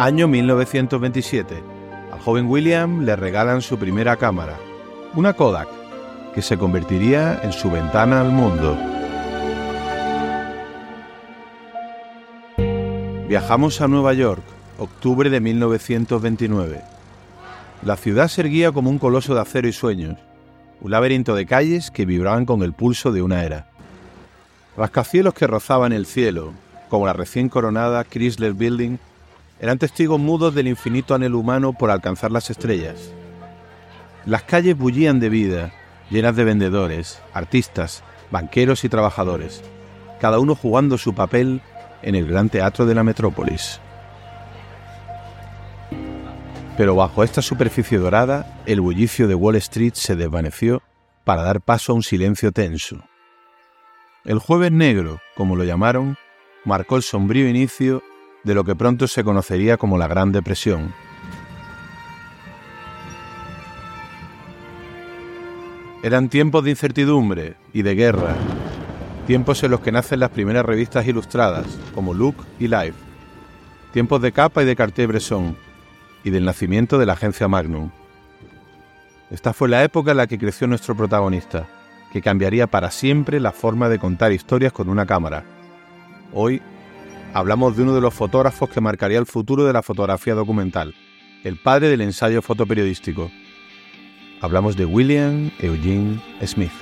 Año 1927. Al joven William le regalan su primera cámara, una Kodak, que se convertiría en su ventana al mundo. Viajamos a Nueva York, octubre de 1929. La ciudad se erguía como un coloso de acero y sueños, un laberinto de calles que vibraban con el pulso de una era. Rascacielos que rozaban el cielo, como la recién coronada Chrysler Building, eran testigos mudos del infinito anhelo humano por alcanzar las estrellas. Las calles bullían de vida, llenas de vendedores, artistas, banqueros y trabajadores, cada uno jugando su papel en el gran teatro de la metrópolis. Pero bajo esta superficie dorada, el bullicio de Wall Street se desvaneció para dar paso a un silencio tenso. El jueves negro, como lo llamaron, marcó el sombrío inicio de lo que pronto se conocería como la Gran Depresión. Eran tiempos de incertidumbre y de guerra, tiempos en los que nacen las primeras revistas ilustradas, como Look y Life, tiempos de capa y de Cartier-Bresson, y del nacimiento de la agencia Magnum. Esta fue la época en la que creció nuestro protagonista, que cambiaría para siempre la forma de contar historias con una cámara. Hoy hablamos de uno de los fotógrafos que marcaría el futuro de la fotografía documental, el padre del ensayo fotoperiodístico. Hablamos de William Eugene Smith.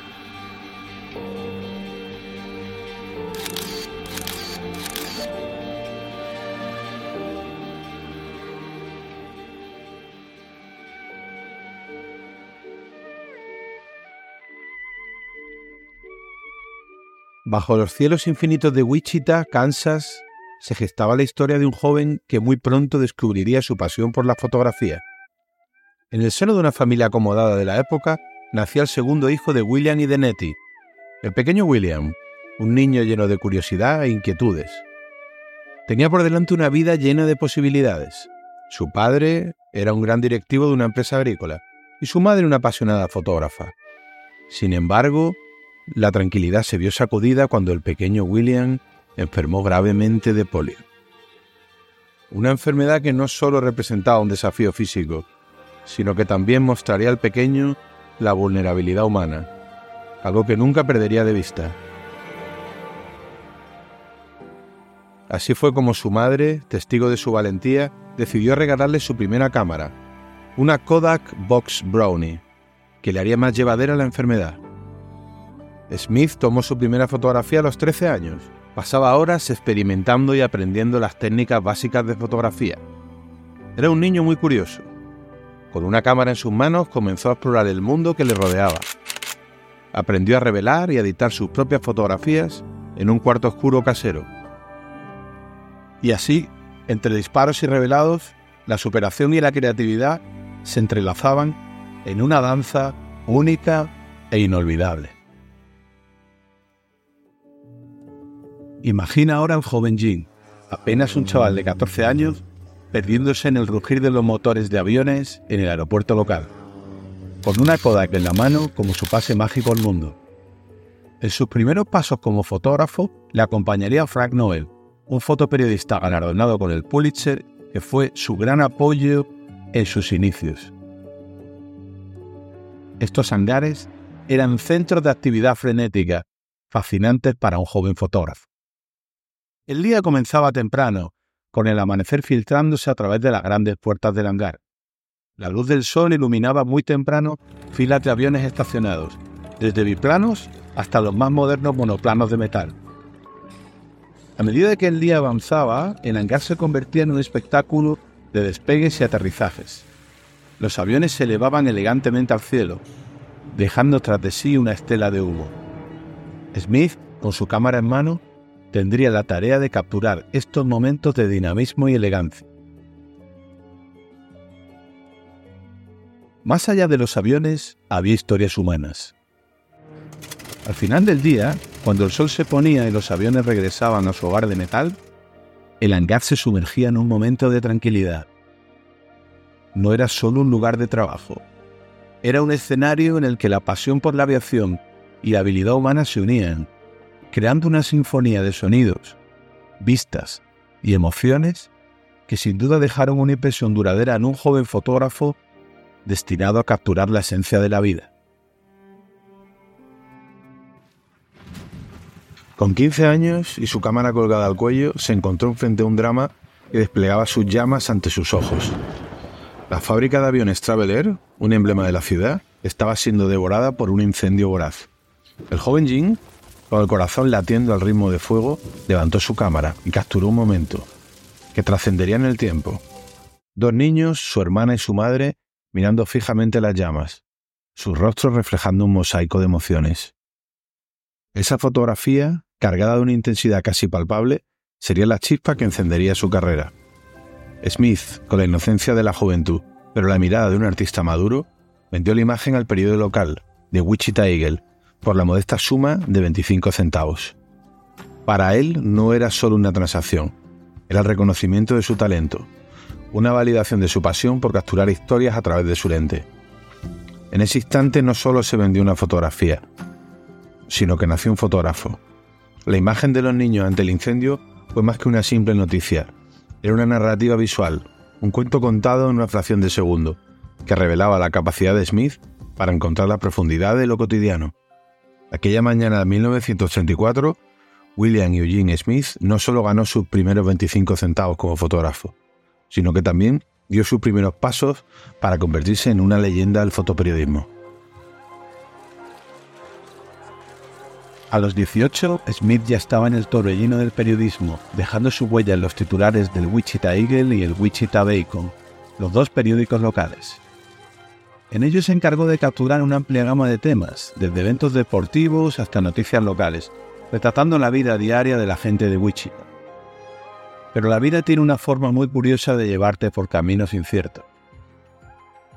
Bajo los cielos infinitos de Wichita, Kansas, se gestaba la historia de un joven que muy pronto descubriría su pasión por la fotografía. En el seno de una familia acomodada de la época, nacía el segundo hijo de William y de Nettie, el pequeño William, un niño lleno de curiosidad e inquietudes. Tenía por delante una vida llena de posibilidades. Su padre era un gran directivo de una empresa agrícola y su madre una apasionada fotógrafa. Sin embargo, la tranquilidad se vio sacudida cuando el pequeño William enfermó gravemente de polio. Una enfermedad que no solo representaba un desafío físico, sino que también mostraría al pequeño la vulnerabilidad humana, algo que nunca perdería de vista. Así fue como su madre, testigo de su valentía, decidió regalarle su primera cámara, una Kodak Box Brownie, que le haría más llevadera la enfermedad. Smith tomó su primera fotografía a los 13 años. Pasaba horas experimentando y aprendiendo las técnicas básicas de fotografía. Era un niño muy curioso. Con una cámara en sus manos comenzó a explorar el mundo que le rodeaba. Aprendió a revelar y a editar sus propias fotografías en un cuarto oscuro casero. Y así, entre disparos y revelados, la superación y la creatividad se entrelazaban en una danza única e inolvidable. Imagina ahora al joven Jin, apenas un chaval de 14 años, perdiéndose en el rugir de los motores de aviones en el aeropuerto local, con una Kodak en la mano como su pase mágico al mundo. En sus primeros pasos como fotógrafo le acompañaría Frank Noel, un fotoperiodista galardonado con el Pulitzer que fue su gran apoyo en sus inicios. Estos hangares eran centros de actividad frenética, fascinantes para un joven fotógrafo. El día comenzaba temprano, con el amanecer filtrándose a través de las grandes puertas del hangar. La luz del sol iluminaba muy temprano filas de aviones estacionados, desde biplanos hasta los más modernos monoplanos de metal. A medida que el día avanzaba, el hangar se convertía en un espectáculo de despegues y aterrizajes. Los aviones se elevaban elegantemente al cielo, dejando tras de sí una estela de humo. Smith, con su cámara en mano, tendría la tarea de capturar estos momentos de dinamismo y elegancia. Más allá de los aviones había historias humanas. Al final del día, cuando el sol se ponía y los aviones regresaban a su hogar de metal, el hangar se sumergía en un momento de tranquilidad. No era solo un lugar de trabajo, era un escenario en el que la pasión por la aviación y la habilidad humana se unían creando una sinfonía de sonidos, vistas y emociones que sin duda dejaron una impresión duradera en un joven fotógrafo destinado a capturar la esencia de la vida. Con 15 años y su cámara colgada al cuello, se encontró frente a un drama que desplegaba sus llamas ante sus ojos. La fábrica de aviones Travel Air, un emblema de la ciudad, estaba siendo devorada por un incendio voraz. El joven Jin, con el corazón latiendo al ritmo de fuego, levantó su cámara y capturó un momento que trascendería en el tiempo. Dos niños, su hermana y su madre, mirando fijamente las llamas, sus rostros reflejando un mosaico de emociones. Esa fotografía cargada de una intensidad casi palpable, sería la chispa que encendería su carrera. Smith, con la inocencia de la juventud, pero la mirada de un artista maduro, vendió la imagen al periódico local, de Wichita Eagle, por la modesta suma de 25 centavos. Para él no era solo una transacción, era el reconocimiento de su talento, una validación de su pasión por capturar historias a través de su lente. En ese instante no solo se vendió una fotografía, sino que nació un fotógrafo, la imagen de los niños ante el incendio fue más que una simple noticia. Era una narrativa visual, un cuento contado en una fracción de segundo, que revelaba la capacidad de Smith para encontrar la profundidad de lo cotidiano. Aquella mañana de 1984, William Eugene Smith no solo ganó sus primeros 25 centavos como fotógrafo, sino que también dio sus primeros pasos para convertirse en una leyenda del fotoperiodismo. A los 18, Smith ya estaba en el torbellino del periodismo, dejando su huella en los titulares del Wichita Eagle y el Wichita Bacon, los dos periódicos locales. En ellos se encargó de capturar una amplia gama de temas, desde eventos deportivos hasta noticias locales, retratando la vida diaria de la gente de Wichita. Pero la vida tiene una forma muy curiosa de llevarte por caminos inciertos.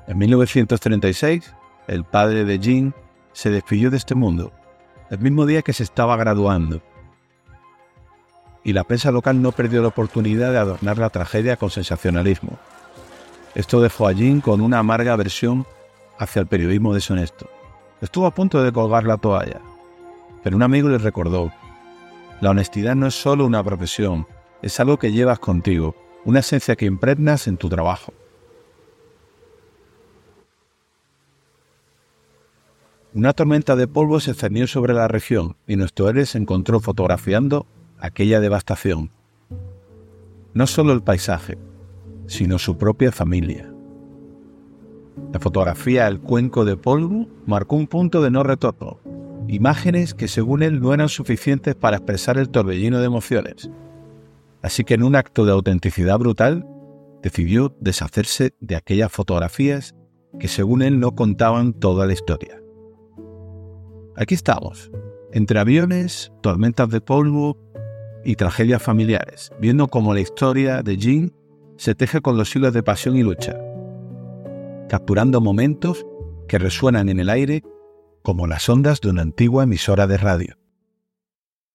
En 1936, el padre de Jean se despidió de este mundo el mismo día que se estaba graduando. Y la prensa local no perdió la oportunidad de adornar la tragedia con sensacionalismo. Esto dejó a Jean con una amarga aversión hacia el periodismo deshonesto. Estuvo a punto de colgar la toalla, pero un amigo le recordó, la honestidad no es solo una profesión, es algo que llevas contigo, una esencia que impregnas en tu trabajo. Una tormenta de polvo se cernió sobre la región y nuestro héroe se encontró fotografiando aquella devastación. No solo el paisaje, sino su propia familia. La fotografía El cuenco de polvo marcó un punto de no retorno, imágenes que según él no eran suficientes para expresar el torbellino de emociones. Así que en un acto de autenticidad brutal, decidió deshacerse de aquellas fotografías que según él no contaban toda la historia. Aquí estamos, entre aviones, tormentas de polvo y tragedias familiares, viendo cómo la historia de Jean se teje con los hilos de pasión y lucha, capturando momentos que resuenan en el aire como las ondas de una antigua emisora de radio.